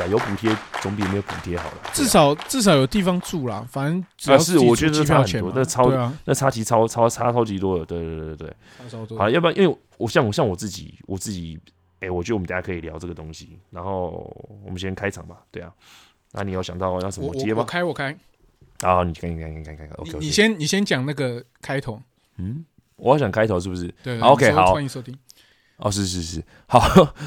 塞，有补贴总比没有补贴好了。至少至少有地方住啦，反正只要啊是我觉得差很多那超啊，那差其超超差超级多的，对对对对对。差超多好，要不然因为我像我像我自己，我自己，哎、我觉得我们大家可以聊这个东西，然后我们先开场吧，对啊。那你有想到要什么接吗？我开我开，好，你看，你看，你看，你看，OK，你你先你先讲那个开头，嗯，我要想开头是不是？对好，OK，好欢迎收听。哦，是是是，好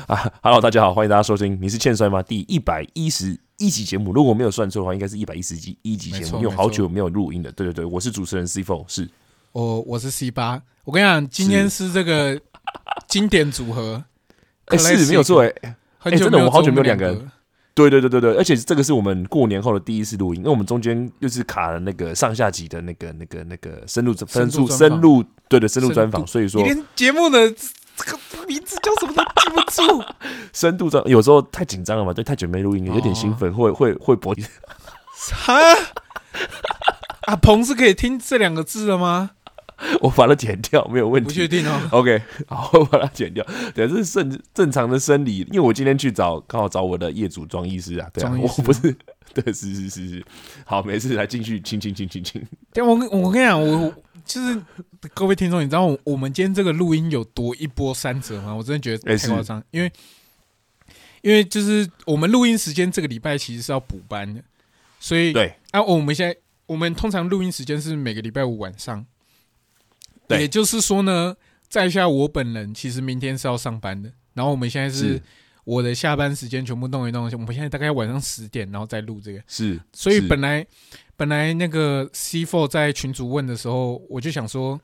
啊，Hello，大家好，欢迎大家收听。你是欠摔吗？第一百一十一集节目，如果我没有算错的话，应该是一百一十集一集节目，因为好久没有录音了。对对对，我是主持人 C Four，是我我是 C 八，我跟你讲，今天是这个经典组合，哎、是没有错哎、很久真的我们好久没有两两个人对对对对对，而且这个是我们过年后的第一次录音，因为我们中间又是卡了那个上下集的那个那个那个深入深入深入对的深入专访，所以说连节目的这个名字叫什么都记不住。深度专有时候太紧张了嘛，对，太久没录音了，有点兴奋，会会会脖 哈，阿鹏是可以听这两个字的吗？我把它剪掉没有问题不确。定哦。OK，好，我把它剪掉。对，这是正正常的生理，因为我今天去找刚好找我的业主庄医师啊，对啊，我不是，对，是是是是，好，没事，来进去，亲亲亲亲亲，对，我跟我跟你讲，我我就是各位听众，你知道我我们今天这个录音有多一波三折吗？我真的觉得太夸张，因为因为就是我们录音时间这个礼拜其实是要补班的，所以对。啊，我们现在我们通常录音时间是每个礼拜五晚上，对。也就是说呢，在下我本人其实明天是要上班的，然后我们现在是是我的下班时间全部弄一弄，我们现在大概晚上十点，然后再录这个，是，所以本来本来那个 C Four 在群主问的时候，我就想说，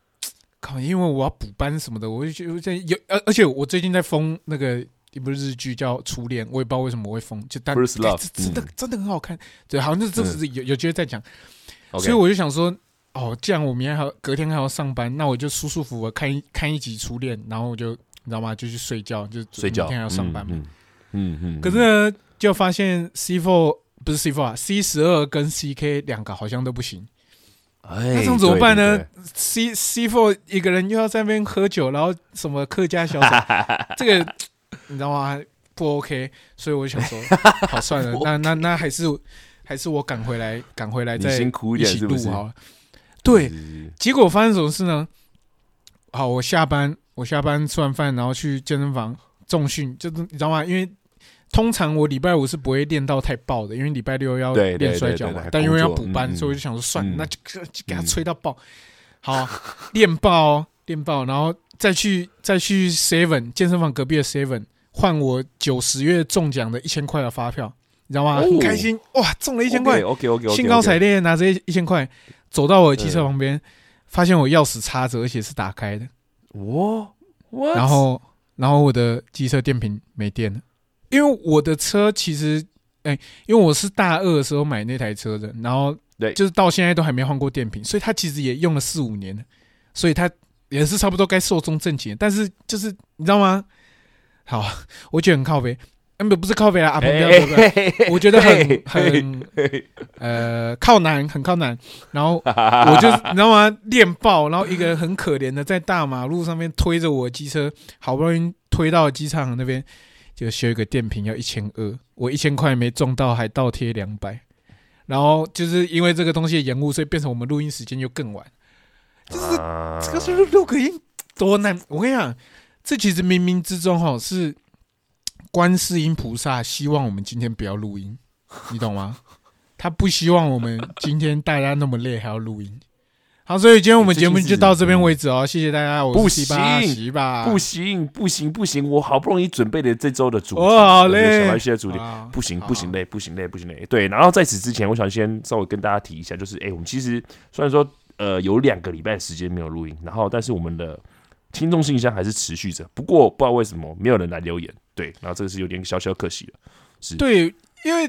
靠，因为我要补班什么的，我就觉得有，而而且我最近在封那个一部日剧叫《初恋》，我也不知道为什么我会封，就但哎真的、嗯真的很好看，对，好像这这是有有机会再讲。所以我就想说。哦，既然我明天还要隔天还要上班，那我就舒舒服服地看一看一集《初恋》，然后我就你知道吗？就去睡觉，就睡觉明天还要上班嘛。嗯嗯嗯，可是呢，就发现 C four 不是 C four 啊，C 十二跟 CK 两个好像都不行。哎，那这样怎么办呢 C C four 一个人又要在那边喝酒，然后什么客家小炒，这个你知道吗？不 OK，所以我就想说，好算了，那那那还是还是我赶回来，赶回来再辛苦一一起？录好了。对，结果发生什么事呢？好，我下班，我下班吃完饭，然后去健身房重训，就是你知道吗？因为通常我礼拜五是不会练到太爆的，因为礼拜六要练摔跤。嘛但因为要补班，嗯所以我就想说，算了，嗯那就就给他嗯吹到爆。好，练爆哦，练爆，然后再去再去 Seven 健身房隔壁的 Seven 换我九十月中奖的一千块的发票，你知道吗？哦很开心哇，中了一千块，OK OK OK，兴高采烈地拿着一一千块走到我的机车旁边，发现我钥匙插着，而且是打开的。我我，然后，然后我的机车电瓶没电了，因为我的车其实，哎、因为我是大二的时候买那台车的，然后对。就是到现在都还没换过电瓶，所以它其实也用了四五年了，所以它也是差不多该寿终正寝。但是就是你知道吗？好，我觉得很靠背，嗯，不不是靠北啊，阿鹏不要说不要哎我觉得很很呃靠南，很靠南。然后 我就你知道吗？练爆，然后一个人很可怜的在大马路上面推着我的机车，好不容易推到机场那边，就修一个电瓶要一千二，我一千块没中到，还倒贴两百。然后就是因为这个东西的延误，所以变成我们录音时间又更晚。就是啊这个是录录个音多难，我跟你讲，这其实冥冥之中哈是观世音菩萨希望我们今天不要录音，你懂吗？他不希望我们今天大家那么累还要录音。好，所以今天我们节目就到这边为止哦，谢谢大家，我不是西巴行吧，不行不行不行，我好不容易准备的这周的主题，哦好累小白蟹的主题，啊不行不行累不行累不行累。对，然后在此之前，我想先稍微跟大家提一下，就是哎、我们其实虽然说呃有两个礼拜的时间没有录音，然后但是我们的听众信箱还是持续着，不过不知道为什么没有人来留言，对，然后这个是有点小小可惜了。是对，因为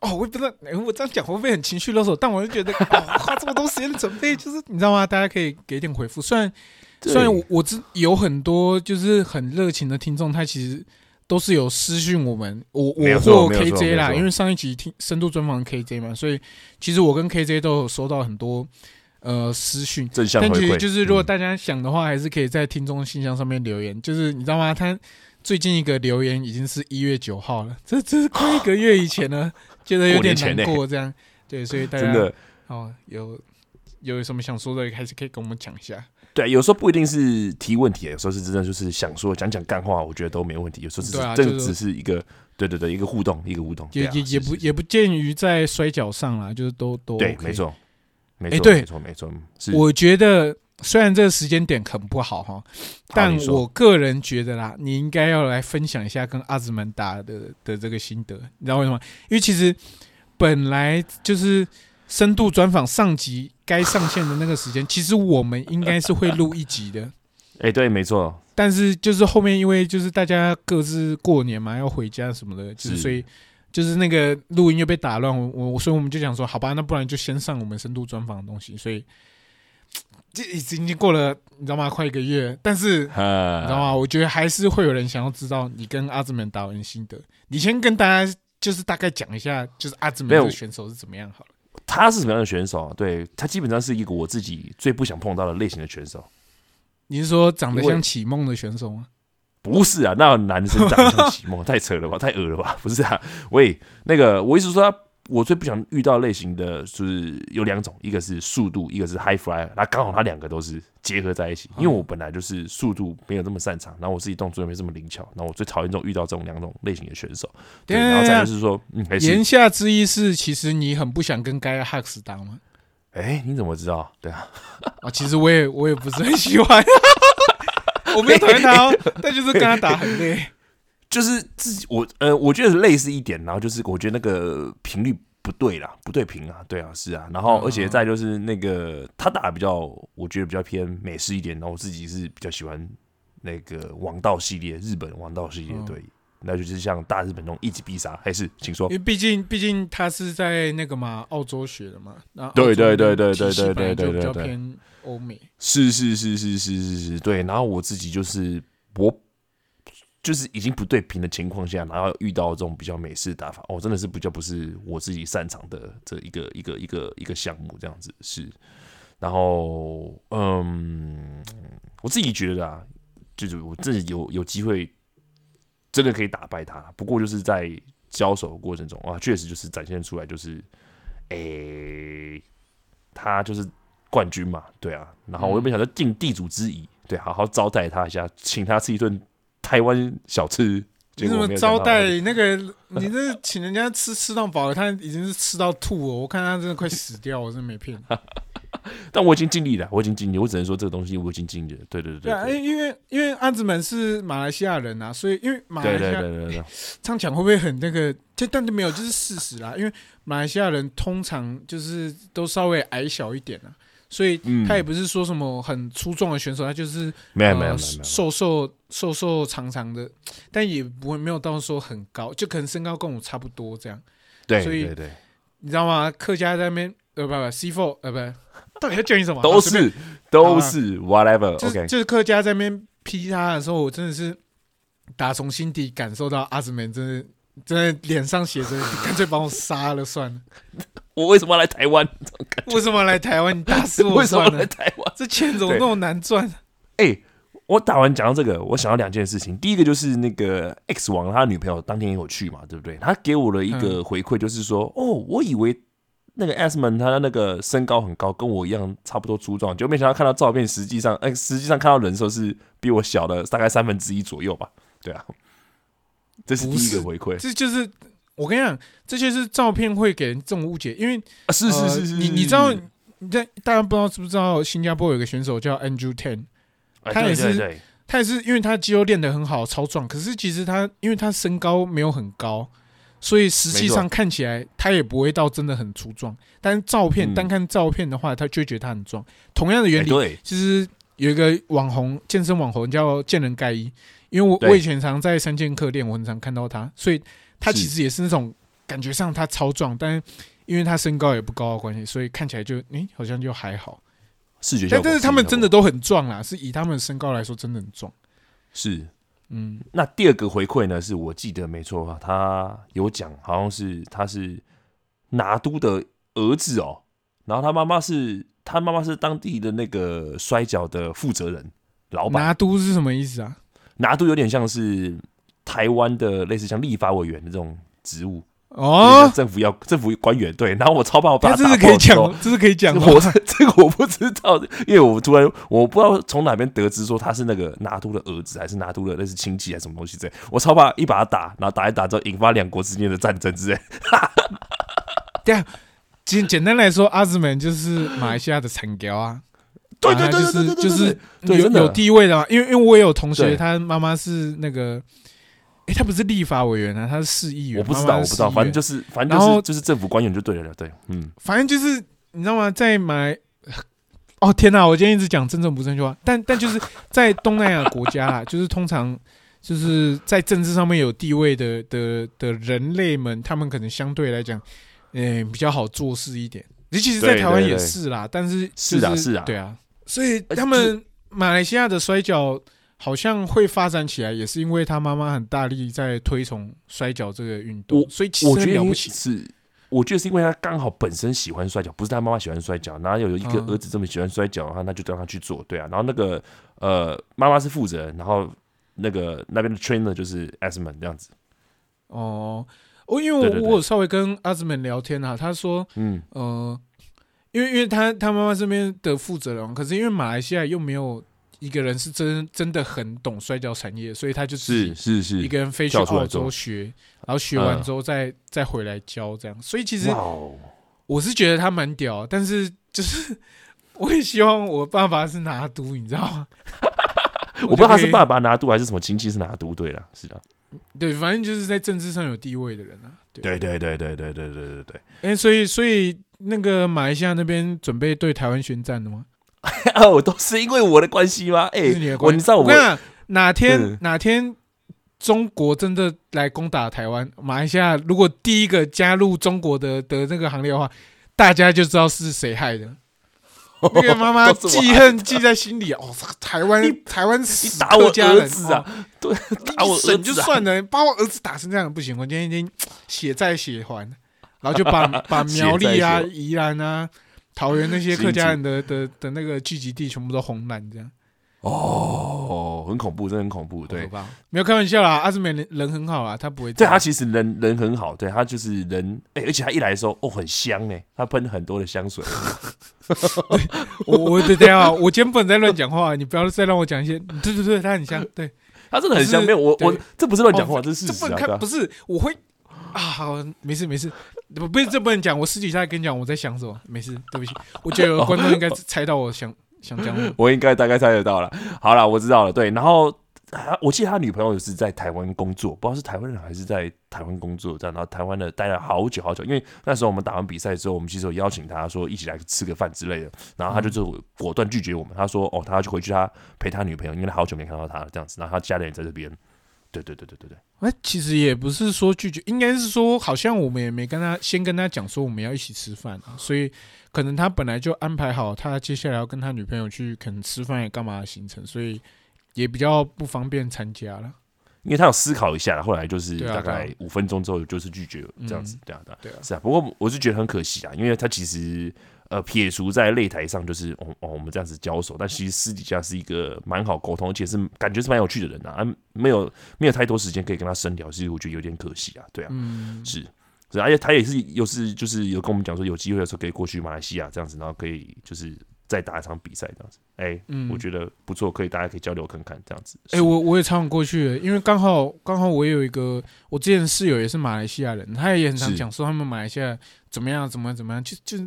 哦，我也不知道，哎我这样讲会不会很情绪勒索？但我就觉得，哦，花这么多时间准备，就是你知道吗？大家可以给点回复。虽然虽然我我知有很多就是很热情的听众，他其实都是有私讯我们，我我或 KJ 啦，因为上一集听深度专访 KJ 嘛，所以其实我跟 KJ 都有收到很多呃私讯。但正向回馈其实就是，如果嗯大家想的话，还是可以在听众信箱上面留言。就是你知道吗？他最近一个留言已经是一月九号了，这这是快一个月以前了，觉得有点难过。这样，对，所以大家真的，哦，有有什么想说的，还是可以跟我们讲一下。对，有时候不一定是提问题，有时候是真的就是想说讲讲干话，我觉得都没问题。有时候只是这个只是一个，对对对，一个互动，一个互动，也也也不也不见于在摔跤上啦，就是都都对没。错，没错，哎对没错，没错，我觉得虽然这个时间点很不好哈，但我个人觉得啦，你应该要来分享一下跟阿兹曼打的的这个心得。你知道为什么？因为其实本来就是深度专访上集该上线的那个时间，其实我们应该是会录一集的。哎，对，没错，但是就是后面因为就是大家各自过年嘛，要回家什么的，就是是所以就是那个录音又被打乱，我我所以我们就想说，好吧，那不然就先上我们深度专访的东西。所以 这已经已经过了，你知道吗？快一个月，但是你知道，吗？我觉得还是会有人想要知道你跟阿兹门打完的心得。你先跟大家就是大概讲一下，就是阿兹门没有这个选手是怎么样好了。他是什么样的选手啊？对他基本上是一个我自己最不想碰到的类型的选手。你是说长得像启梦的选手吗？不是啊，那男生长得像启梦，太扯了吧，太恶了吧？不是啊，喂，那个我意思说他，我最不想遇到类型的就是有两种，一个是速度，一个是 high fly，那刚好他两个都是结合在一起。因为我本来就是速度没有这么擅长，然后我自己动作也没这么灵巧，然后我最讨厌这种遇到这种两种类型的选手。然后再就是说，嗯，还是言下之意是，其实你很不想跟盖亚哈克斯打吗？哎，你怎么知道？对啊，啊，其实我也我也不是很喜欢，我没有讨厌他哦，但就是跟他打很累。就是自己我呃，我觉得类似一点，然后就是我觉得那个频率不对啦，不对频啊，对啊，是啊，然后嗯而且再就是那个他打得比较，我觉得比较偏美式一点，然后我自己是比较喜欢那个王道系列，日本王道系列，嗯。对，那就是像大日本那种一击必杀，还是请说因为毕竟毕竟他是在那个嘛澳洲学的嘛，然后对对对对对对本来就比较对对对偏欧美。是是是是是是是，对，然后我自己就是我。就是已经不对平的情况下，然后遇到这种比较美式的打法，哦，真的是比较不是我自己擅长的这一个一个一个一个项目这样子是。然后，嗯，我自己觉得啊，就是我自己有有机会真的可以打败他，不过就是在交手的过程中啊，确实就是展现出来就是，诶、他就是冠军嘛，对啊。然后我原本想说尽地主之谊，对，好好招待他一下，请他吃一顿台湾小吃。你怎么招待那个？你这请人家吃吃到饱，他已经是吃到吐了。我看他真的快死掉，我真的没骗你。但我已经尽力了，我已经尽力，我只能说这个东西我已经尽力了。对对对对啊，因为因为安子们是马来西亚人啊，所以因为马来对西亚对对对对，这样讲会不会很那个？就但是没有，就是事实啦。因为马来西亚人通常就是都稍微矮小一点啊，所以嗯他也不是说什么很粗壮的选手，他就是没有没有呃没有没有，瘦瘦瘦瘦长长的，但也不会没有到说很高，就可能身高跟我差不多这样。对所以对对，你知道吗？客家在那边呃不不 C four 呃不，到底要叫你什么？都是都是 whatever 就是 OK，就是客家在那边批他的时候，我真的是打从心底感受到阿兹梅真的真的脸上写着“干脆把我杀了算了 我为什么要来台湾？”。为什么要来台湾？你打死我为什么。要来台湾？这钱怎么对那么难赚？哎、我打完讲到这个，我想到两件事情。第一个就是那个 X 王他女朋友当天也有去嘛，对不对？他给我了一个回馈，就是说，哦，我以为那个 S 们他的那个身高很高，跟我一样差不多粗壮，就没想到看到照片，实际上，哎、实际上看到人的时候是比我小的大概三分之一左右吧。对啊，这是第一个回馈。这就是我跟你讲，这就是照片会给人这种误解，因为啊，是是呃是是，你你知道你在大家不知道知不知道新加坡有一个选手叫 Andrew Tan，哎他也是他也是因为他肌肉练得很好，超壮。可是其实他因为他身高没有很高，所以实际上看起来他也不会到真的很粗壮。但是照片、嗯单看照片的话，他就觉得他很壮。同样的原理，哎对，其实有一个网红健身网红叫健人盖伊，因为我我以前常在三剑客练，我很常看到他，所以他其实也是那种感觉上他超壮，但是因为他身高也不高的关系，所以看起来就诶、好像就还好。视觉效果，但但是他们真的都都很壮啦，是以他们的身高来说真的很壮。是嗯，那第二个回馈呢，是我记得没错，他有讲，好像是他是拿督的儿子哦，然后他妈妈是他妈妈是当地的那个摔跤的负责人老板，拿督是什么意思啊？拿督有点像是台湾的类似像立法委员的这种职务，哦，政府要政府官员对，然后我超怕我把他打是可以讲这是可以讲吗。我 这个我不知道，因为我突然我不知道从哪边得知说他是那个拿督的儿子，还是拿督的那是亲戚还是什么东西之类，我超怕一把他打，然后打一打之后引发两国之间的战争之类。对啊，简简单来说，阿兹门就是马来西亚的产雕啊。对对啊对对对对对，就是对有有地位的嘛。因为因为我也有同学，他妈妈是那个，诶，他不是立法委员啊，他是市议员。我不知道，我不知道，反正就是反正就是就是政府官员就对了，对，嗯，反正就是你知道吗？在马来，哦天哪！我今天一直讲真正不正确话，但但就是在东南亚国家啊，就是通常就是在政治上面有地位的的的人类们，他们可能相对来讲，嗯、比较好做事一点。其实，在台湾也是啦，但是、就是啊是啊对啊，所以呃他们马来西亚的摔跤好像会发展起来，也是因为他妈妈很大力在推崇摔跤这个运动，我所以其我觉得因为实很了不起。是，我觉得是因为他刚好本身喜欢摔跤，不是他妈妈喜欢摔跤，然后有一个嗯。儿子这么喜欢摔跤，然后那就让他去做，对啊，然后那个呃妈妈是负责人，然后那个那边的 trainer 就是 Asman 这样子，哦，我因为我我有稍微跟阿兹们聊天啊，他说，嗯，呃，因为因为他他妈妈这边的负责人，可是因为马来西亚又没有一个人是真真的很懂摔跤产业，所以他就自是己是是，一个人飞去澳洲学，然后学完嗯之后再、再回来教这样。所以其实我是觉得他蛮屌，但是就是我也希望我爸爸是拿督，你知道吗？我不知道他是爸。爸爸拿督还是什么亲戚是拿督，对了，是的，对，反正就是在政治上有地位的人啊。对，对对对对对对对对对，哎、所以所以那个马来西亚那边准备对台湾宣战了吗？啊，我都是因为我的关系吗？哎、是你的我关系。你知道我我跟你讲，哪天嗯。哪天中国真的来攻打台湾，马来西亚如果第一个加入中国的的那个行列的话，大家就知道是谁害的。那个妈妈记恨记在心里哦，台湾台湾死打我家儿子啊？哦。对，打我儿子就算了，把我儿子打成这样不行，我今天已经血债血还，然后就把把苗栗啊、宜兰啊、桃园那些客家人的的的那个聚集地全部都红蓝，这样哦，很恐怖，真的很恐怖，对。没有开玩笑啦，阿兹美人人很好啊，他不会这对。他其实人人很好，对他就是人，哎、而且他一来的时候，哦，很香哎，他喷很多的香水，我我等一下啊，我今天不能再乱讲话，你不要再让我讲一些。对对对，他很香，对，他真的很香。是没有我我对这不是乱讲话，哦这是事实啊。这不能看，对啊不是我会啊，好，没事没事，不不是这不能讲，我私底下跟你讲我在想什么，没事，对不起，我觉得观众应该猜到我想想讲什么。我应该大概猜得到了。好了，我知道了。对，然后他我记得他女朋友是在台湾工作，不知道是台湾人还是在台湾工作这样。然后台湾的待了好久好久，因为那时候我们打完比赛之后，我们其实有邀请他说一起来吃个饭之类的，然后他就就果断拒绝我们。他说哦，他要去回去他陪他女朋友，因为他好久没看到他了这样子。然后他家人也在这边。对对对对对对，哎，其实也不是说拒绝，应该是说好像我们也没跟他先跟他讲说我们要一起吃饭啊，所以可能他本来就安排好他接下来要跟他女朋友去可能吃饭也干嘛的行程，所以也比较不方便参加了。因为他有思考一下，后来就是大概五分钟之后就是拒绝了这样子对啊。对啊，是啊，不过我是觉得很可惜啊，因为他其实呃撇除在擂台上就是哦哦我们这样子交手，但其实私底下是一个蛮好沟通，而且是感觉是蛮有趣的人啊，啊没有没有太多时间可以跟他深聊，其实我觉得有点可惜啊，对啊，嗯，是。是，而且他也是又是就是有跟我们讲说有机会的时候可以过去马来西亚这样子，然后可以就是再打一场比赛这样子，哎、嗯我觉得不错，可以大家可以交流看看这样子，哎、我我也常常过去，因为刚好刚好我也有一个我之前室友也是马来西亚人，他也很常讲说他们马来西亚怎么样怎么样怎么样，就就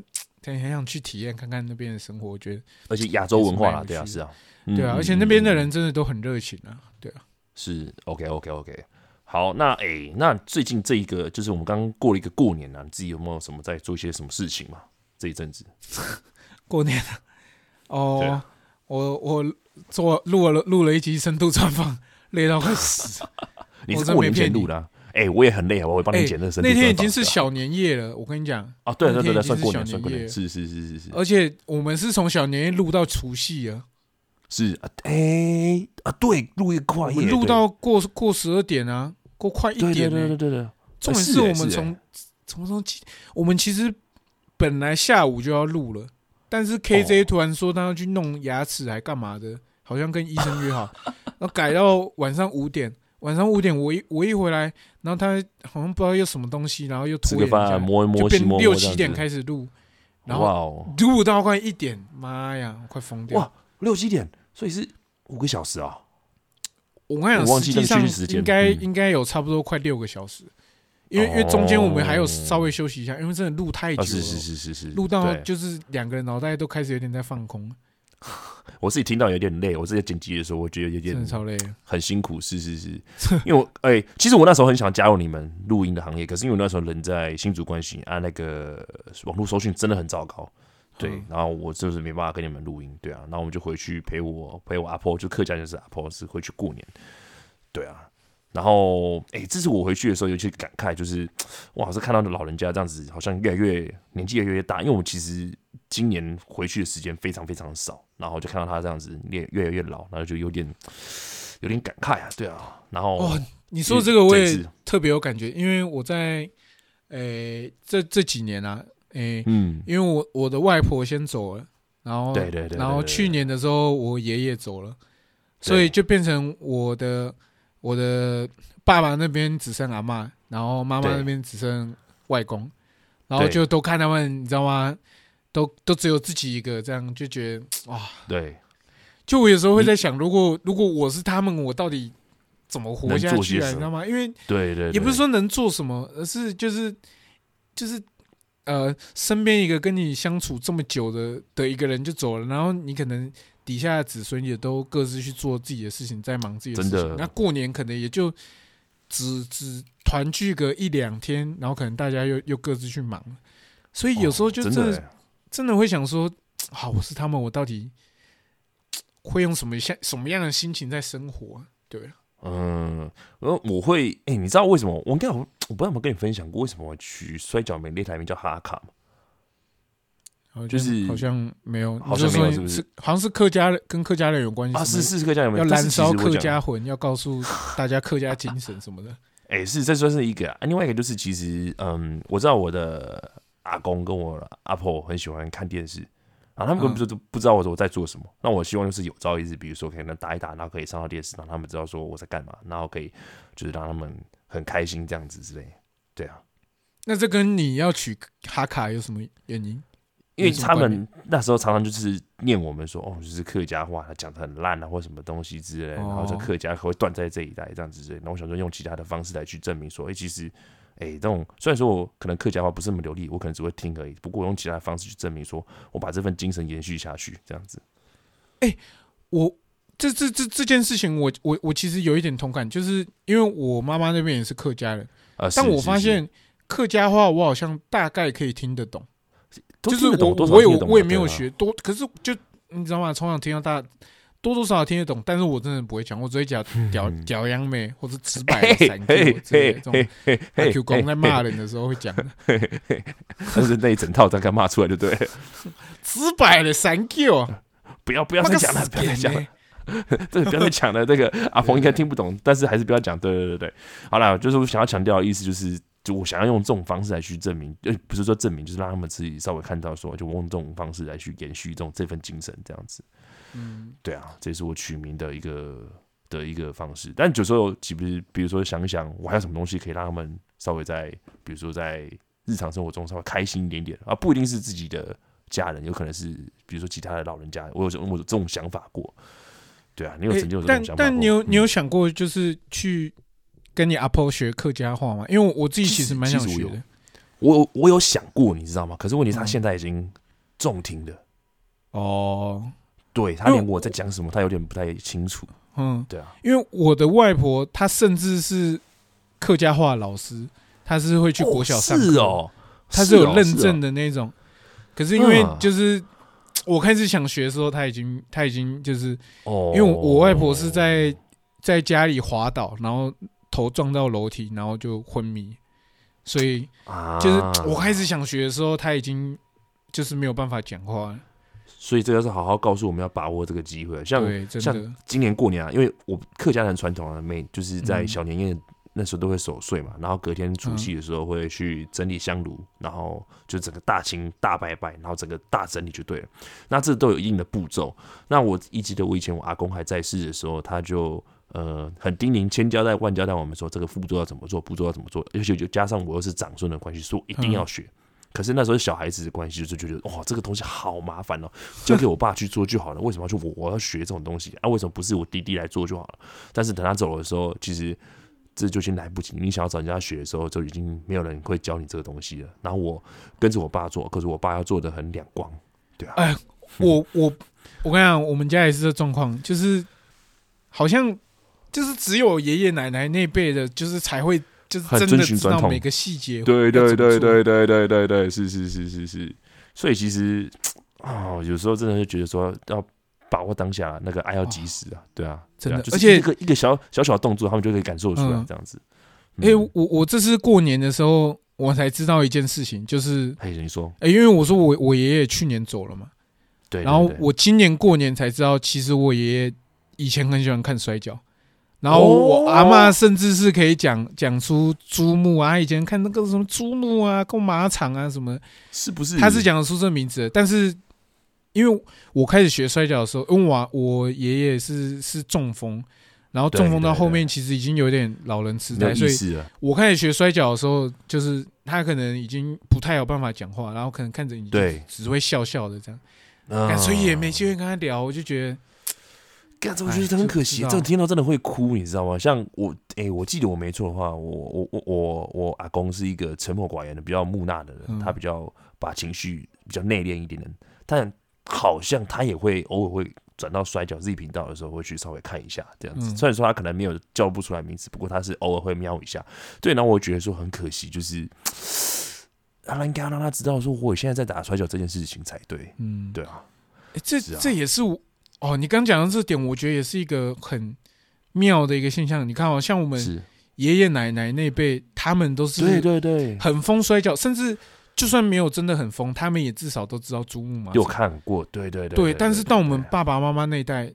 很很想去体验看看那边的生活，我觉得而且亚洲文化啦，对啊，是啊，对啊，嗯而且那边的。人真的都很热情啊，对啊，是 OK OK OK，好，那诶、那最近这一个就是我们刚刚过了一个过年啊，你自己有没有什么在做一些什么事情嘛？这一阵子。过年了，对哦啊，我我做录了录了一集深度专访，累到快死，我 你是过年前录的、啊，诶、我也很累啊，我会帮哎你剪那个深度那天已经是小年夜了，我跟你讲，啊，对对对对，那天已经是算过年，小年夜算过年，是是是是是。而且我们是从小年夜录到除夕啊，是啊，诶、啊，对，录一个跨夜，录到过过十二点啊，过快一点呢、对对对对对，重点是是我们从从从几，我们其实本来下午就要录了，但是 KJ 哦突然说他要去弄牙齿还干嘛的，好像跟医生约好，然后改到晚上五点。晚上五点我一我一回来，然后他好像不知道有什么东西，然后又拖延一下摸一就摸，西变六七点开始录，然后录到快一点，妈呀，快疯掉！哇六七点，所以是五个小时啊。我跟你讲，实际上应该嗯。应该有差不多快六个小时，因为因为中间我们还有哦稍微休息一下，因为真的录太久啊，了，是是是是是，录到就是两个人脑袋都开始有点在放空，我自己听到有点累，我自己剪辑的时候，我觉得有点超累。很辛苦，是是是，因为我哎、其实我那时候很想加入你们录音的行业，可是因为我那时候人在新竹关系啊，那个网络搜讯真的很糟糕，对，嗯然后我就是没办法跟你们录音，对啊，然后我们就回去陪我陪我阿婆，就客家就是阿婆是回去过年，对啊。然后，哎、这次我回去的时候，尤其感慨，就是哇，是看到老人家这样子，好像越来越年纪越来越大。因为我们其实今年回去的时间非常非常少，然后就看到他这样子越越来越老，然后就有点有点感慨啊，对啊。然后哦，你说这个我也特别有感觉，因为我在诶、这这几年啊，诶、嗯，因为我我的外婆先走了，然后对对对对然后去年的时候我爷爷走了，所以就变成我的我的爸爸那边只剩阿妈，然后妈妈那边只剩外公，然后就都看他们，你知道吗？都都只有自己一个，这样就觉得 哇，对，就我有时候会在想，如果如果我是他们，我到底怎么活下去啊？你知道吗？因为对对，也不是说能做什么，而是就是就是呃，身边一个跟你相处这么久的的一个人就走了，然后你可能底下的子孙也都各自去做自己的事情，在忙自己的事。情那过年可能也就只只团聚个一两天，然后可能大家又又各自去忙了，所以有时候就哦真真的、真的会想说，好，我是他们，我到底会用什么像什么样的心情在生活啊？对啊，嗯，然后我会，哎、你知道为什么？我应该有，我不知道有没有跟你分享过，为什么我取摔跤名那台名叫哈卡吗？就是好像没有，好像没有是不是好像是客家跟客家人有关系啊，是是客家有没有？要燃烧客家魂，要告诉大家客家精神什么的。哎、是这算是一个、啊，另外一个就是其实，嗯，我知道我的阿公跟我阿婆很喜欢看电视，啊，他们根本就都不知道我我在做什么。那我希望就是有朝一日，比如说可能打一打，然后可以上到电视，让他们知道说我在干嘛，然后可以就是让他们很开心这样子之类。对啊，那这跟你要取哈卡有什么原因？因为他们那时候常常就是念我们说，哦，就是客家话，他讲的很烂啊，或什么东西之类的，然后说哦客家会断在这一代这样子之类。然后我想说用其他的方式来去证明说，哎、其实，哎、这种虽然说我可能客家话不是那么流利，我可能只会听而已，不过我用其他的方式去证明说，我把这份精神延续下去，这样子。我这这这这件事情我，我我其实有一点同感，就是因为我妈妈那边也是客家人，呃，但我发现客家话我好像大概可以听得懂，就是我我也我也没有学多，可是就你知道吗？从小听到大，多多少少听得懂，但是我真的不会讲，我只会讲 屌屌样妹或者直白的闪 Q 之类的这种。嘿阿 Q 公在骂人的时候会讲的但是那一整套大概骂出来就对了，直白的三 Q，不要不要再讲了，不要再讲了个不要再讲了，这个阿鹏应该听不懂，但是还是不要讲。对对对对，好了，就是我想要强调的意思，就是就我想要用这种方式来去证明，呃，不是说证明，就是让他们自己稍微看到说，就我用这种方式来去延续这种这份精神，这样子。嗯，对啊，这是我取名的一个的一个方式。但有时候，岂不是比如说想一想，我还有什么东西可以让他们稍微在，比如说在日常生活中稍微开心一点点啊，不一定是自己的家人，有可能是比如说其他的老人家，我有这种我有这种想法过。对啊，你有诶曾经有这种想法过？但你有你有嗯想过就是去跟你阿婆学客家话吗？因为我自己其实蛮想学的。我有我有想过，你知道吗？可是问题是他嗯现在已经重听的，哦，对他连我在讲什么，他有点不太清楚。嗯，对啊，因为我的外婆她甚至是客家话老师，她是会去国小上课，是哦，她是有哦认证的。那种。可是因为嗯就是 我开始想学的时候，她已经她已经就是哦，因为我我外婆是在在家里滑倒，然后头撞到楼梯，然后就昏迷，所以啊，就是我开始想学的时候，他已经就是没有办法讲话了。所以这要是好好告诉我们要把握这个机会。像像，今年过年啊，因为我客家人传统啊，每就是在嗯小年夜那时候都会守岁嘛，然后隔天除夕的时候会去整理香炉，然后就整个大清大拜拜，然后整个大整理就对了。那这都有一定的步骤。那我一记得我以前我阿公还在世的时候，他就呃很叮咛，千交代万交代我们说这个步骤要怎么做，步骤要怎么做，而且就加上我又是长孙的关系，说一定要学。可是那时候小孩子的关系，就是觉得哇，这个东西好麻烦哦，交给我爸去做就好了。为什么要去我我要学这种东西啊？为什么不是我弟弟来做就好了？但是等他走的时候，其实这就已经来不及。你想要找人家学的时候，就已经没有人会教你这个东西了。然后我跟着我爸做，可是我爸要做的很两光，对啊。哎，我我我跟你讲，我们家也是这状况，就是好像就是只有爷爷奶奶那辈的，就是才会。就是真的知道每个细节，对对对对对对对对，是是是是是，所以其实啊，有时候真的是觉得说要把握当下，那个爱要及时啊，对啊，真的，而且一个一个小小小动作，他们就可以感受出来这样子。哎，我我这次过年的时候，我才知道一件事情，就是哎，你说，哎，因为我说我我爷爷去年走了嘛，对，然后我今年过年才知道，其实我爷爷以前很喜欢看摔跤。然后我阿妈甚至是可以讲讲出珠穆啊，以前看那个什么珠穆啊、购马场啊什么，是不是？他是讲得出这名字，但是因为我开始学摔跤的时候，因为我我爷爷是是中风，然后中风到后面其实已经有点老人痴呆，所以我开始学摔跤的时候，就是他可能已经不太有办法讲话，然后可能看着你对。只会笑笑的这样，所以也没机会跟他聊，我就觉得。这我觉得很可惜，这听到真的会哭，你知道吗？像我，哎，我记得我没错的话，我我我我我阿公是一个沉默寡言的、比较木讷的人，他比较把情绪比较内敛一点的，但好像他也会偶尔会转到摔跤 Z 频道的时候，会去稍微看一下这样子。虽然说他可能没有叫不出来名字，不过他是偶尔会瞄一下。对，然后我觉得说很可惜，就是他应该让他知道说我现在在打摔跤这件事情才对。嗯，对啊，这这也是我。哦，你刚讲的这点，我觉得也是一个很妙的一个现象。你看，好像我们爷爷奶奶那辈，他们都是对对对，很疯摔跤，甚至就算没有真的很疯，他们也至少都知道珠穆嘛。有看过，对对对。对，但是到我们爸爸妈妈那一代，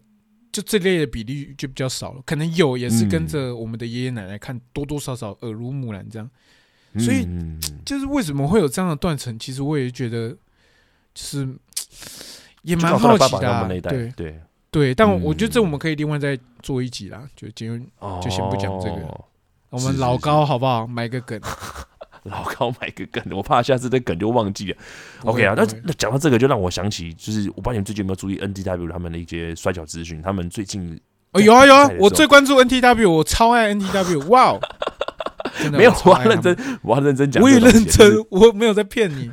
就这类的比例就比较少了。可能有，也是跟着我们的爷爷奶奶看，多多少少耳濡目染这样。所以，就是为什么会有这样的断层？其实我也觉得，就是。也蛮好奇的，对对对，但我觉得这我们可以另外再做一集啦，就今天就先不讲这个，我们老高好不好？买个梗，老高买个梗，我怕下次这梗就忘记了。OK 啊，那那讲到这个，就让我想起，就是我不知道你们最近有没有注意 NTW 他们的一些摔跤资讯，他们最近哦有啊有啊，我最关注 NTW，我超爱 NTW，哇，没有我认真，我要认真讲，我也认真，我没有在骗你。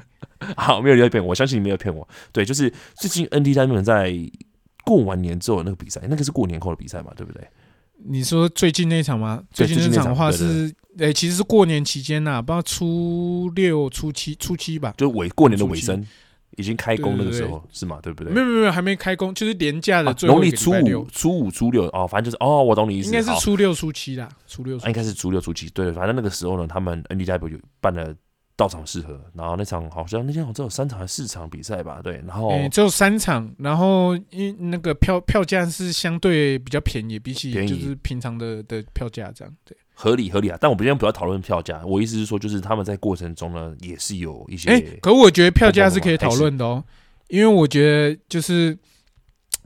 好，没有在骗我，我相信你没有骗我。对，就是最近 N 他们在过完年之后那个比赛，那个是过年后的比赛嘛，对不对？你说最近那场吗？最近那场的话是，诶，其实是过年期间呐，不知道初六、初七、初七吧，就尾过年的尾声，已经开工那个时候是吗？对不对？没有没有，还没开工，就是年假的最农历初五、初五、初六哦，反正就是哦，我懂你意思，应该是初六、初七啦，初六应该是初六、初七，对，反正那个时候呢，他们 N D W 办了。到场适合，然后那场好像那天好像只有三场还是四场比赛吧？对，然后只有三场，然后因那个票票价是相对比较便宜，比起就是平常的的票价这样，对，合理合理啊。但我们今天不要讨论票价，我意思是说，就是他们在过程中呢也是有一些。哎，可我觉得票价是可以讨论的哦，因为我觉得就是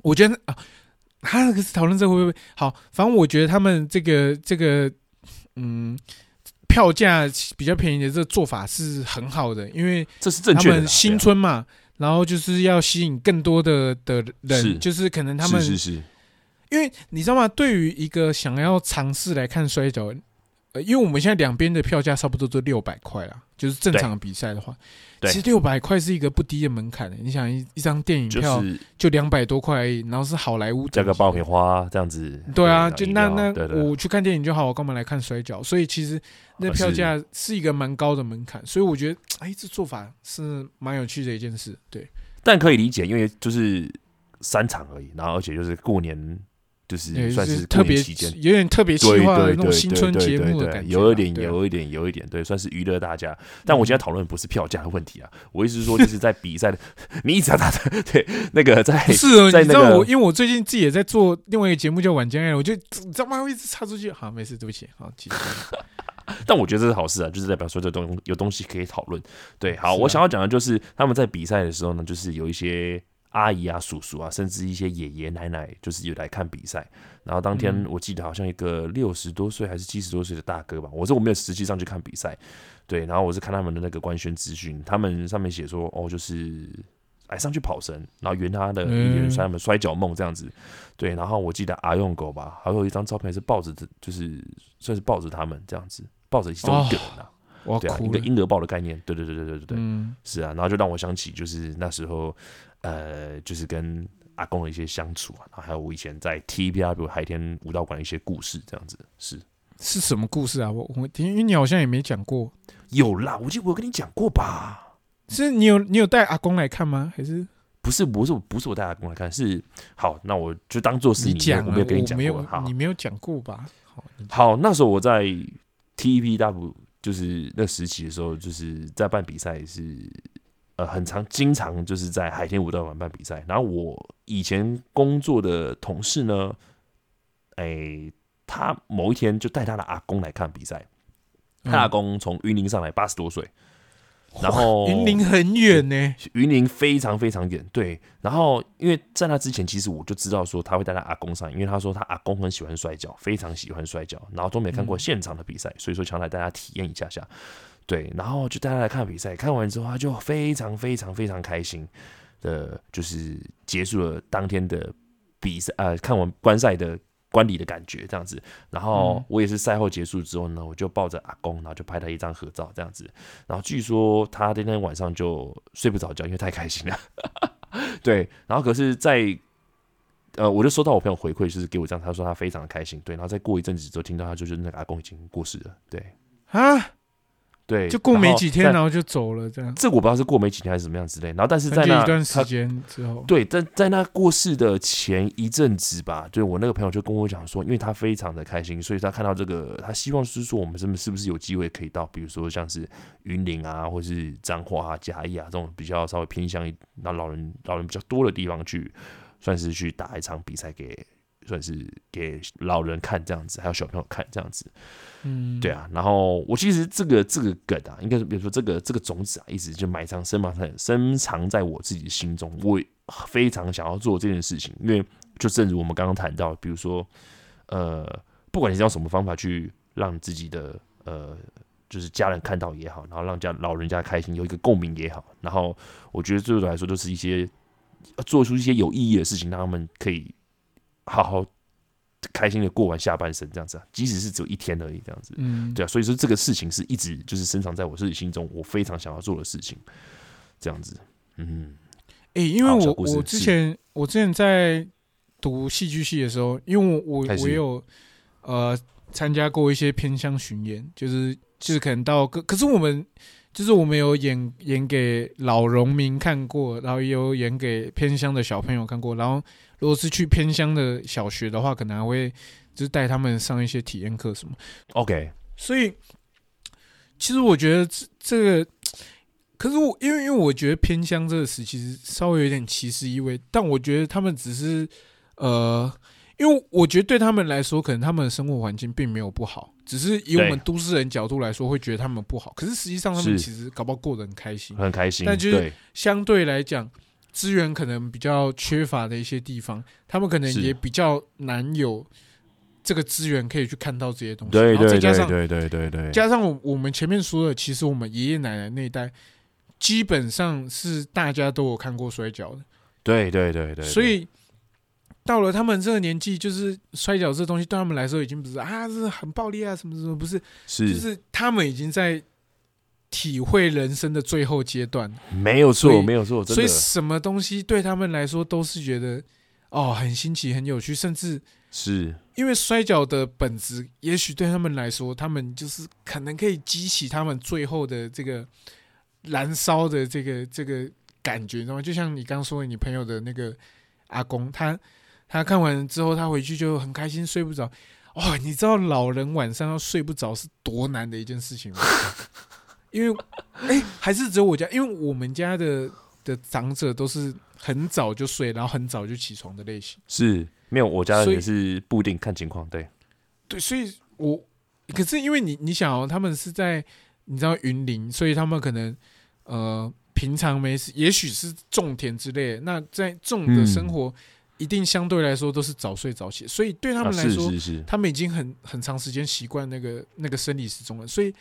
我觉得啊，他那个是讨论这会不会好？反正我觉得他们这个这个嗯。票价比较便宜的这个做法是很好的，因为这是正确的。新村嘛，然后就是要吸引更多的的人，就是可能他们是是，因为你知道吗？对于一个想要尝试来看摔跤，呃，因为我们现在两边的票价差不多都六百块啦，就是正常比赛的话。其实六百块是一个不低的门槛的，你想一一张电影票就两百多块，然后是好莱坞加个爆米花这样子。对啊，就那那我去看电影就好，我干嘛来看摔跤？所以其实那票价是一个蛮高的门槛，所以我觉得哎，这做法是蛮有趣的一件事。对，但可以理解，因为就是三场而已，然后而且就是过年。就是算就是特别期间。有点特别企对划的对对那种新春对节对对目的感觉啊，有一点，有一点，有一点，对，算是娱乐大家。但我现在讨论的不是票价的问题啊，我意思是说，就是在比赛的，你一直要打的，对，那个在不是哦，在那个你知道我，因为我最近自己也在做另外一个节目叫《晚间爱》，我就你知道吗？会一直插出去。好，没事，对不起。好，继续。但我觉得这是好事啊，就是代表说这东有东西可以讨论。对，好，我想要讲的就是他们在比赛的时候呢，就是有一些阿姨啊、叔叔啊，甚至一些爷爷奶奶，就是有来看比赛。然后当天嗯我记得好像一个六十多岁还是七十多岁的大哥吧，我说我没有实际上去看比赛，对，然后我是看他们的那个官宣资讯，他们上面写说哦，就是。哎，上去跑绳，然后圆他的嗯一人摔他们摔跤梦这样子，对，然后我记得阿用狗吧，还有一张照片是抱着的，就是算是抱着他们这样子，抱着其中一个人啊，对啊。一个婴儿抱的概念，对对对对对对对，嗯，是啊，然后就让我想起就是那时候，呃，就是跟阿公的一些相处啊，然后还有我以前在 TBR 比如海天舞蹈馆的一些故事，这样子是是什么故事啊？我我听，因为你好像也没讲过。有啦，我记得我有跟你讲过吧？是你有你有带阿公来看吗？还是不是，不是，不是我带阿公来看，是好，那我就当做是你讲？我没有跟你讲过，好，你没有讲过吧？好，好，那时候我在 TPW 就是那时期的时候，就是在办比赛是。呃，很常经常就是在海天舞蹈馆办比赛，然后我以前工作的同事呢，哎、他某一天就带他的阿公来看比赛，他阿嗯公从云林上来，八十多岁，然后云林很远呢。云林非常非常远，对。然后因为在那之前，其实我就知道说他会带他阿公上，因为他说他阿公很喜欢摔跤，非常喜欢摔跤，然后都没看过现场的比赛，所以说想来大家体验一下下。对，然后就带他来看比赛，看完之后他就非常非常非常开心的，就是结束了当天的比赛，呃，看完观赛的观礼的感觉这样子。然后嗯我也是赛后结束之后呢，我就抱着阿公，然后就拍他一张合照这样子。然后据说他那天晚上就睡不着觉，因为太开心了。对，然后可是在，呃，我就收到我朋友回馈，就是给我这样，他说他非常的开心。对，然后再过一阵子之后，听到他就是那个阿公已经过世了。对啊，对，就过没几天，然后就走了，这样。这我不知道是过没几天还是怎么样之类。然后但是在那一段时他间之后，对，在在那过世的前一阵子吧，对我那个朋友就跟我讲说，因为他非常的开心，所以他看到这个，他希望是说我们是不是是不是有机会可以到，比如说像是云林啊，或是彰化啊、嘉义啊这种比较稍微偏向一那老人老人比较多的地方去，算是去打一场比赛给。算是给老人看这样子，还有小朋友看这样子，嗯，对啊。然后我其实这个这个梗啊，应该是比如说这个这个种子啊，一直就埋藏深埋在深藏在我自己的心中。我非常想要做这件事情，因为就正如我们刚刚谈到，比如说呃，不管你是用什么方法去让自己的呃。就是家人看到也好，然后让家老人家开心，有一个共鸣也好，然后我觉得对我来说都是一些呃做出一些有意义的事情，让他们可以好好开心的过完下半生，这样子啊，即使是只有一天而已，这样子，嗯，对啊，所以说这个事情是一直就是深藏在我自己心中，我非常想要做的事情，这样子，嗯，诶、因为我我之前我之前在读戏剧系的时候，因为我我我有呃参加过一些偏乡巡演，就是就是可能到各，可是我们就是我们有演演给老农民看过，然后也有演给偏乡的小朋友看过，然后如果是去偏乡的小学的话，可能还会就是带他们上一些体验课什么。OK，所以，其实我觉得这这个，可是我因为因为我觉得偏乡这个词其实稍微有点歧视意味，但我觉得他们只是呃，因为我觉得对他们来说，可能他们的生活环境并没有不好，只是以我们都市人角度来说，会觉得他们不好。可是实际上，他们其实搞不好过得很开心。很开心，但就是相对来讲，资源可能比较缺乏的一些地方，他们可能也比较难有这个资源可以去看到这些东西。对对对对对对，加上我我们前面说的，其实我们爷爷奶奶那一代，基本上是大家都有看过摔跤的，对对对对，所以到了他们这个年纪，就是摔跤这东西对他们来说已经不是啊，这是很暴力啊，什么什么，不是，是。就是他们已经在体会人生的最后阶段，没有错，没有错，真所以什么东西对他们来说都是觉得哦很新奇、很有趣，甚至是。因为摔跤的本质，也许对他们来说，他们就是可能可以激起他们最后的这个燃烧的这个这个感觉，你知道吗？就像你刚刚说的，你朋友的那个阿公，他他看完之后，他回去就很开心，睡不着。哇，你知道老人晚上要睡不着是多难的一件事情吗？因为，哎、还是只有我家，因为我们家的的长者都是很早就睡，然后很早就起床的类型。是没有，我家也是不一定看情况，对，对，所以我可是因为你你想哦，他们是在你知道云林，所以他们可能呃平常没事，也许是种田之类的，那在种的嗯生活、一定相对来说都是早睡早起，所以对他啊们来说，是是是，他们已经很很长时间习惯那个那个生理时钟了，所以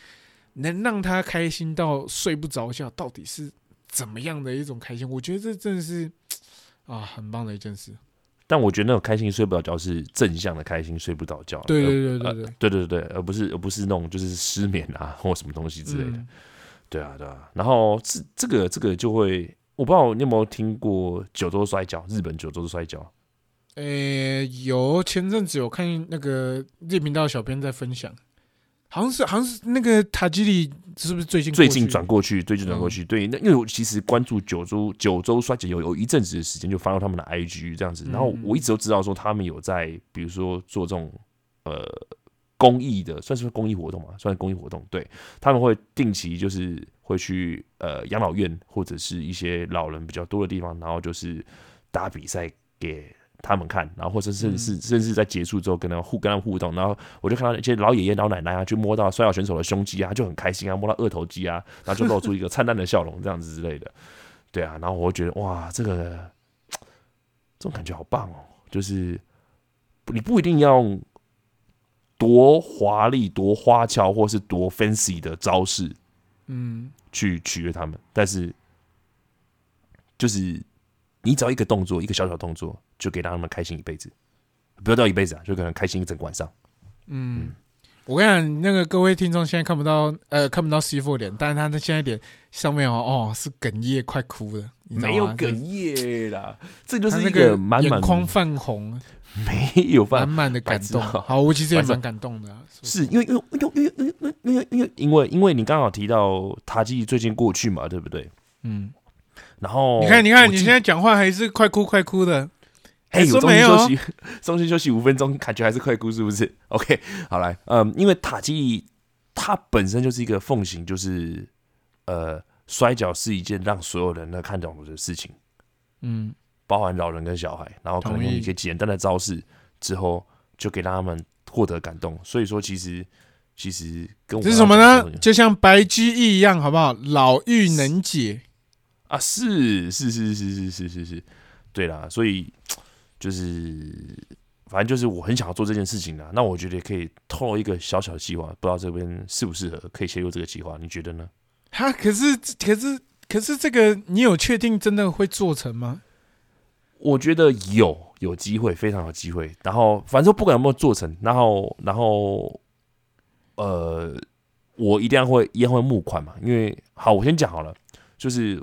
能让他开心到睡不着觉，到底是怎么样的一种开心？我觉得这真的是啊很棒的一件事。但我觉得那种开心睡不着觉是正向的开心睡不着觉，对而对对对对，呃对对对，而不是而不是那种就是失眠啊或什么东西之类的。嗯对啊，对啊。然后这这个这个就会，我不知道你有没有听过九州摔跤，日本九州摔跤。诶、有前阵子有看那个日频道小编在分享，好像是好像是那个塔吉里是不是最近最近转过去，最近转过嗯去。对，那因为我其实关注九州九州摔跤有有一阵子的时间，就翻到他们的 IG 这样子。然后嗯我一直都知道说他们有在，比如说做这种呃公益的，算是公益活动嘛，算是公益活动。对，他们会定期就是会去呃养老院或者是一些老人比较多的地方，然后就是打比赛给。他们看，然后或者甚至甚至在结束之后跟他们互跟他们互动，然后我就看到一些老爷爷老奶奶啊，去摸到摔跤选手的胸肌啊，就很开心啊，摸到二头肌啊，然后就露出一个灿烂的笑容，这样子之类的。对啊，然后我会觉得哇，这个这种感觉好棒哦，就是你不一定要用多华丽、多花俏或是多 fancy 的招式嗯。去取悦他们，但是就是你只要一个动作，一个小小动作，就可以让他们开心一辈子，不要到一辈子啊，就可能开心一整个晚上。嗯，我跟你讲，那个各位听众现在看不到呃看不到 C Four 脸，但是他的现在脸上面哦哦是哽咽快哭了，你知道吗？没有哽咽啦，这就是那个满满眼眶泛红，没有办法，满满的感动。好，我其实也蛮感动的啊、是因为因为因为因为因为因为因为因为因为你刚好提到塔基最近过去嘛，对不对？嗯，然后你看，你看，你现在讲话还是快哭快哭的，哎，说我中没有间休息，中间休息五分钟，感觉还是快哭，是不是？OK，好来，嗯，因为塔基它本身就是一个奉行，就是呃，摔跤是一件让所有人都看懂的事情，嗯，包含老人跟小孩，然后可能用一些简单的招式之后，就可以让他们获得感动。所以说，其实其实跟我这是什么呢？就像白居易一样，好不好？老妪能解，啊，是是是是是是是是，对啦，所以就是反正就是我很想要做这件事情啦。那我觉得也可以透露一个小小的计划，不知道这边适不适合，可以切入这个计划，你觉得呢？哈，可是可是可是这个你有确定真的会做成吗？我觉得有有机会，非常有机会。然后反正不管有没有做成，然后然后呃，我一定要会一样会募款嘛，因为好，我先讲好了，就是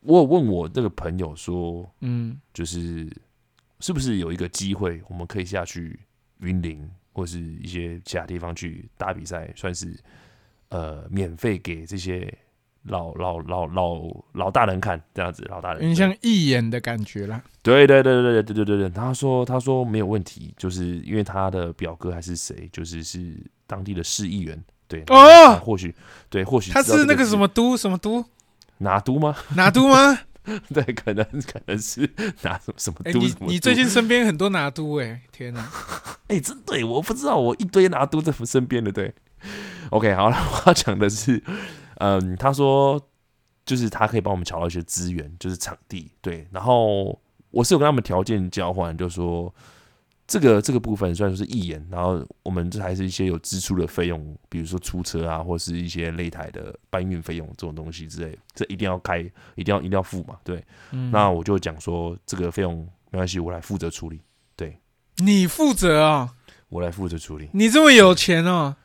我有问我这个朋友说，嗯就是是不是有一个机会，我们可以下去云林或是一些其他地方去打比赛，算是呃免费给这些老老老老老大人看，这样子老大人有点像义演的感觉啦。对对对对对对对对对，他说他说没有问题，就是因为他的表哥还是谁，就是是当地的市议员，对哦或许对或许他是那个什么都什么都拿督吗？拿督吗？对，可能可能是 拿什么什么哎、你你最近身边很多拿督哎、天哪！哎、真对，我不知道，我一堆拿督在我身边的，对。OK，好了，我要讲的是，嗯，他说就是他可以帮我们找到一些资源，就是场地，对。然后我是有跟他们条件交换，就说这个这个部分虽然说是义演，然后我们这还是一些有支出的费用，比如说出车啊，或是一些擂台的搬运费用这种东西之类，这一定要开，一定要一定要付嘛，对。嗯那我就讲说这个费用没关系，我来负责处理，对你负责啊、我来负责处理。你这么有钱啊、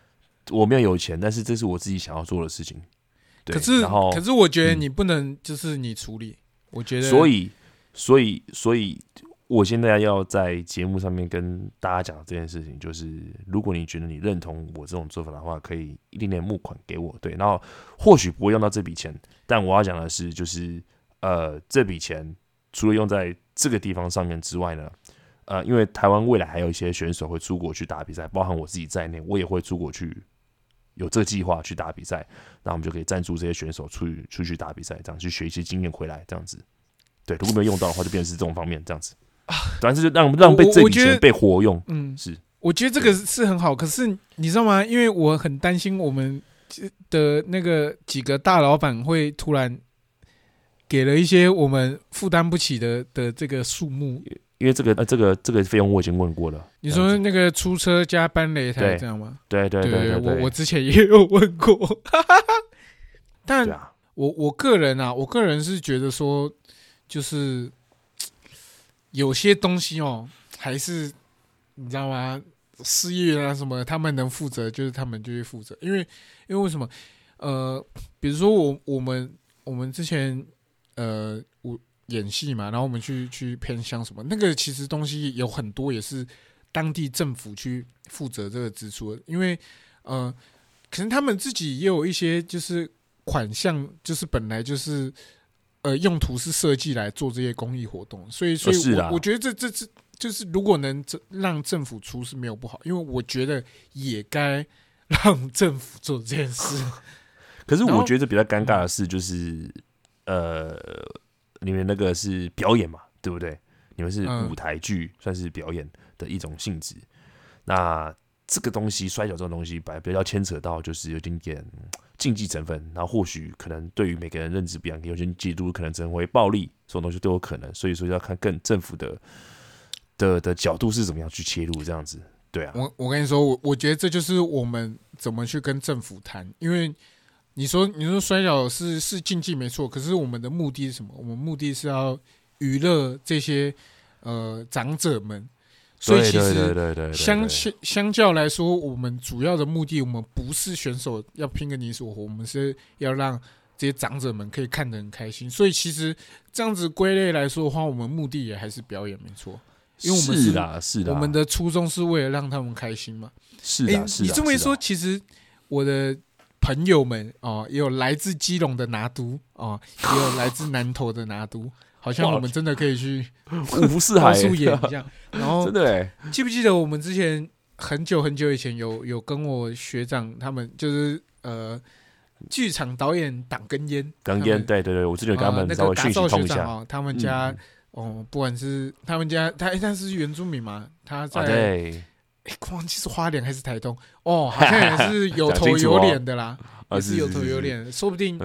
我没有有钱，但是这是我自己想要做的事情。对，可是然后可是我觉得嗯你不能就是你处理，我觉得所以所以所以，我现在要在节目上面跟大家讲这件事情，就是如果你觉得你认同我这种做法的话，可以一点点募款给我。对，然后或许不会用到这笔钱，但我要讲的是，就是呃，这笔钱除了用在这个地方上面之外呢，呃，因为台湾未来还有一些选手会出国去打比赛，包含我自己在内，我也会出国去有这个计划去打比赛，那我们就可以赞助这些选手出去出去打比赛，这样去学一些经验回来，这样子。对，如果没有用到的话，就变成是这种方面这样子。反正就让让被这笔钱被活用，嗯，是我觉得这个是很好，可是你知道吗？因为我很担心我们的那个几个大老板会突然给了一些我们负担不起的的这个数目。因为这个呃，这个这个费用我已经问过了。你说那个出车加搬擂台这样吗？对对对对，我我之前也有问过，但我我个人啊，我个人是觉得说，就是有些东西哦，还是你知道吗？事业啊什么，他们能负责，就是他们就会负责。因为因为为什么？呃，比如说我我们我们之前呃我。演戏嘛，然后我们去去偏乡什么，那个其实东西有很多也是当地政府去负责这个支出，因为呃，可能他们自己也有一些就是款项，就是本来就是呃用途是设计来做这些公益活动，所以所以我我觉得这这这就是如果能让政府出是没有不好，因为我觉得也该 让政府做这件事。可是我觉得比较尴尬的事，就是呃。你们那个是表演嘛，对不对？你们是舞台剧，算是表演的一种性质。那这个东西，摔跤这种东西，本来比较牵扯到，就是有点点竞技成分。然后或许可能对于每个人认知不一样，有些嫉妒可能成为暴力，这种东西都有可能。所以说要看更政府的的的角度是怎么样去切入，这样子。对啊，我我跟你说，我我觉得这就是我们怎么去跟政府谈，因为。你说，你说摔跤是是竞技没错，可是我们的目的是什么？我们目的是要娱乐这些呃长者们，所以其实相相相较来说，我们主要的目的，我们不是选手要拼个你死我活，我们是要让这些长者们可以看得很开心。所以其实这样子归类来说的话，我们目的也还是表演没错，因为我们是的，是的，我们的初衷是为了让他们开心嘛。是的，是的。你这么一说，其实我的。朋友们哦，也有来自基隆的拿督哦，也有来自南投的拿督，好像我们真的可以去五湖四海演一样。然后 真的，记不记得我们之前很久很久以前有有跟我学长他们就是呃剧场导演党根烟，党烟对对对，我之前跟他们稍微讯息通一下。他们家哦，不管是他们家他他是原住民嘛，他在。哎，忘记是花莲还是台东哦，好像也是有 头有脸的啦，也是有头有脸，说不定。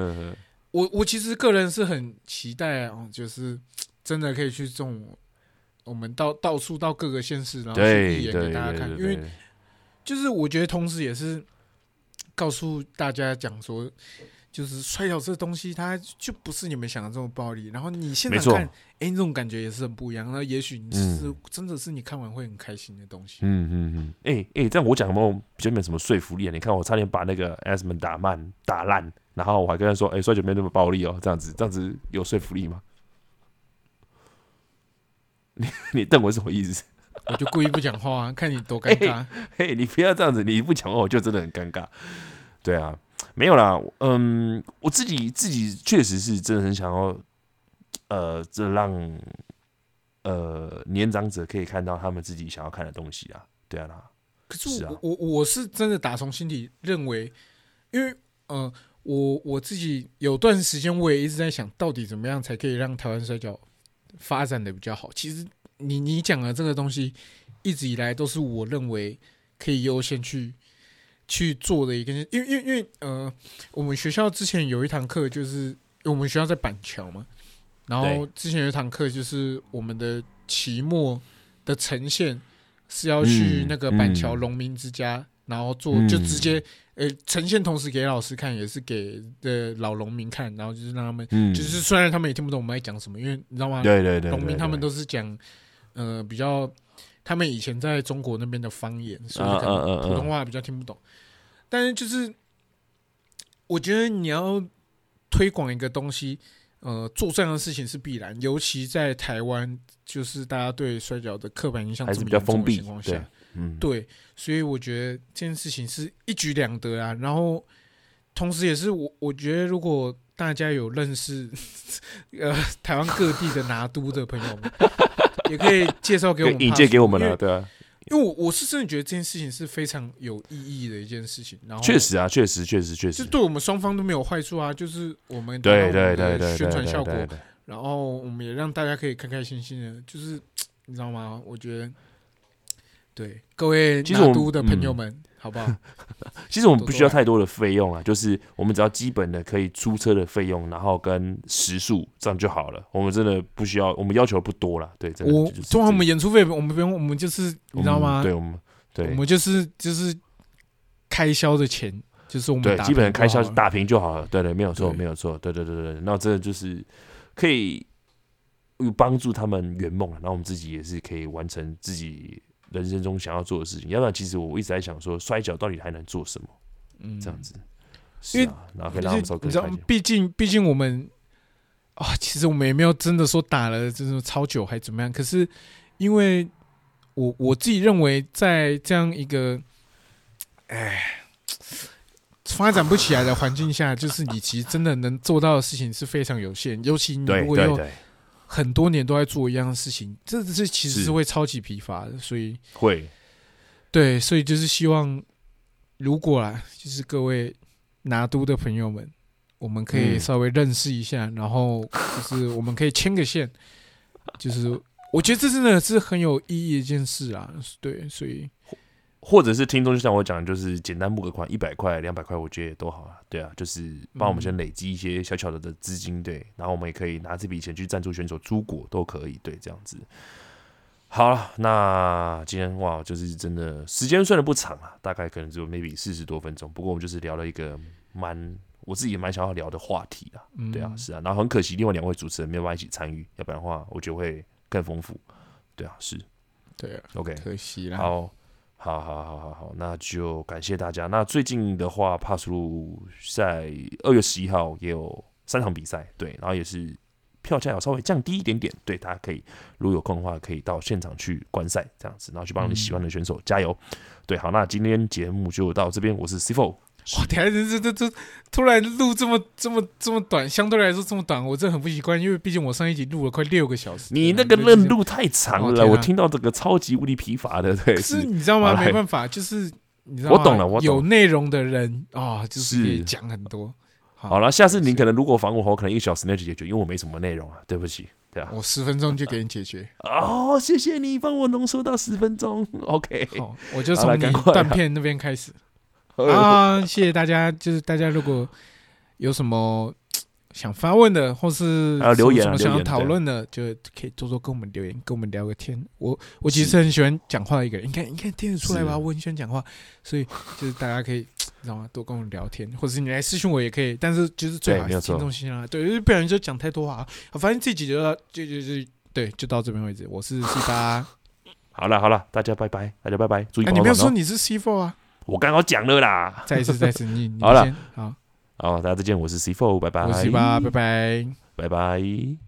我我其实个人是很期待啊，就是真的可以去这种，我们到到处到各个县市，然后去演给大家看，因为就是我觉得同时也是告诉大家讲说。就是摔跤这东西，它就不是你们想的这么暴力。然后你现在看，哎，这种感觉也是很不一样。那也许你是真的是你看完会很开心的东西。嗯嗯嗯。哎哎，这样我讲有没有比较没什么说服力啊？你看我差点把那个 S 们打慢打烂，然后我还跟他说，哎，摔跤没那么暴力哦，这样子这样子有说服力吗？你你瞪我什么意思？我就故意不讲话，看你多尴尬。嘿，你不要这样子，你不讲话我就真的很尴尬。对啊。没有啦，嗯，我自己自己确实是真的很想要，呃，这让呃年长者可以看到他们自己想要看的东西啊，对啊啦。可是我我我是真的打从心底认为，因为呃，我我自己有段时间我也一直在想到底怎么样才可以让台湾摔跤发展的比较好。其实你你讲的这个东西，一直以来都是我认为可以优先去。去做的一个，因为因为因为呃，我们学校之前有一堂课，就是我们学校在板桥嘛，然后之前有一堂课就是我们的期末的呈现是要去那个板桥农民之家，然后做就直接呃呈现，同时给老师看，也是给的老农民看，然后就是让他们，就是虽然他们也听不懂我们在讲什么，因为你知道吗？对对对，农民他们都是讲呃比较。他们以前在中国那边的方言，所以可能普通话比较听不懂。但是就是，我觉得你要推广一个东西，呃，做这样的事情是必然。尤其在台湾，就是大家对摔跤的刻板印象还是比较封闭情况下，嗯，对，所以我觉得这件事情是一举两得啊。然后，同时也是我我觉得，如果大家有认识呃台湾各地的拿督的朋友们，也可以介绍给我们，引荐给我们了，对啊，因为我我是真的觉得这件事情是非常有意义的一件事情，然后确实啊，确实，确实，确实，就对我们双方都没有坏处啊，就是我们对对对对，宣传效果，然后我们也让大家可以开开心心的，就是 你知道吗？我觉得对各位其实我们的朋友们，好不好？其实我们不需要太多的费用啊，就是我们只要基本的可以租车的费用，然后跟时速这样就好了。我们真的不需要，我们要求不多了，对，真的我就是通常我们演出费，我们不用，我们就是你知道吗？嗯对，我们对我们就是就是开销的钱，就是我们对基本的开销平就好了打平就好了。对对，没有错，没有错，对对对对。那真的就是可以有帮助他们圆梦，然后我们自己也是可以完成自己人生中想要做的事情。要不然，其实我一直在想说，摔跤到底还能做什么？嗯这样子，因为是啊，然后可以就让他们是你知道收更开心，。毕竟毕竟我们啊，其实我们也没有真的说打了这种超久还怎么样，可是因为我我自己认为，在这样一个哎发展不起来的环境下，就是你其实真的能做到的事情是非常有限，尤其你对如果又对对，很多年都在做一样的事情，这是其实是是会超级疲乏的，所以。会对，所以就是希望，如果啊，就是各位拿督的朋友们，我们可以嗯稍微认识一下，然后就是我们可以牵个线，就是我觉得这真的是很有意义的一件事啊。对，所以或者是听众就像我讲，就是简单募个款，一百块、两百块，我觉得也都好啊。对啊，就是帮我们先累积一些小小的的资金，对，然后我们也可以拿这笔钱去赞助选手出国，都可以，对，这样子。好了，那今天哇，就是真的时间虽然不长啊，大概可能只有 maybe 四十多分钟，不过我们就是聊了一个蛮我自己也蛮想要聊的话题啊。嗯，对啊，是啊，然后很可惜，另外两位主持人没有办法一起参与，要不然的话，我觉得会更丰富。对啊，是对啊，OK。可惜啦。好，好，好，好，好，好，那就感谢大家。那最近的话，帕斯路在二月十一号也有三场比赛，对，然后也是票价要稍微降低一点点，对，大家可以如果有空的话，可以到现场去观赛这样子，然后去帮你喜欢的选手加油。对，好，那今天节目就到这边，我是 CFO。哇，等下这这这这突然录这么这么这么短，相对来说这么短，我真的很不习惯，因为毕竟我上一集录了快六个小时。你那个对就是认路太长了，哦啊我听到这个超级无敌疲乏的，对，可是是你知道吗？没办法，就是你知道吗我懂了我有内容的人啊、就是讲很多。好了，下次你可能如果访我，我可能一个小时内就解决，因为我没什么内容啊，对不起，对啊。我十分钟就给你解决。哦，谢谢你帮我浓缩到十分钟，OK。好，我就从你断片那边开始呃 啊！谢谢大家，就是大家如果有什么想发问的，或是留言啊什么想要讨论的，就可以多多跟我们留言，跟我们聊个天。我我其实很喜欢讲话的一个人，你看你看听得出来吧？我很喜欢讲话，所以就是大家可以。知道吗？多跟我聊天，或者是你来私信我也可以，但是就是最好还是对没有错听众心啊，对，因为不然就讲太多话。好反正这集就到就就就对，就到这边为止。我是 C 八，好了好了，大家拜拜，大家拜拜，注意你没有暖哦。说你是 C four 啊？我刚刚讲了啦。再一次，再一次，你你好了好，好，大家再见，我是 C Four，拜拜，我是 C 八，拜拜。拜拜。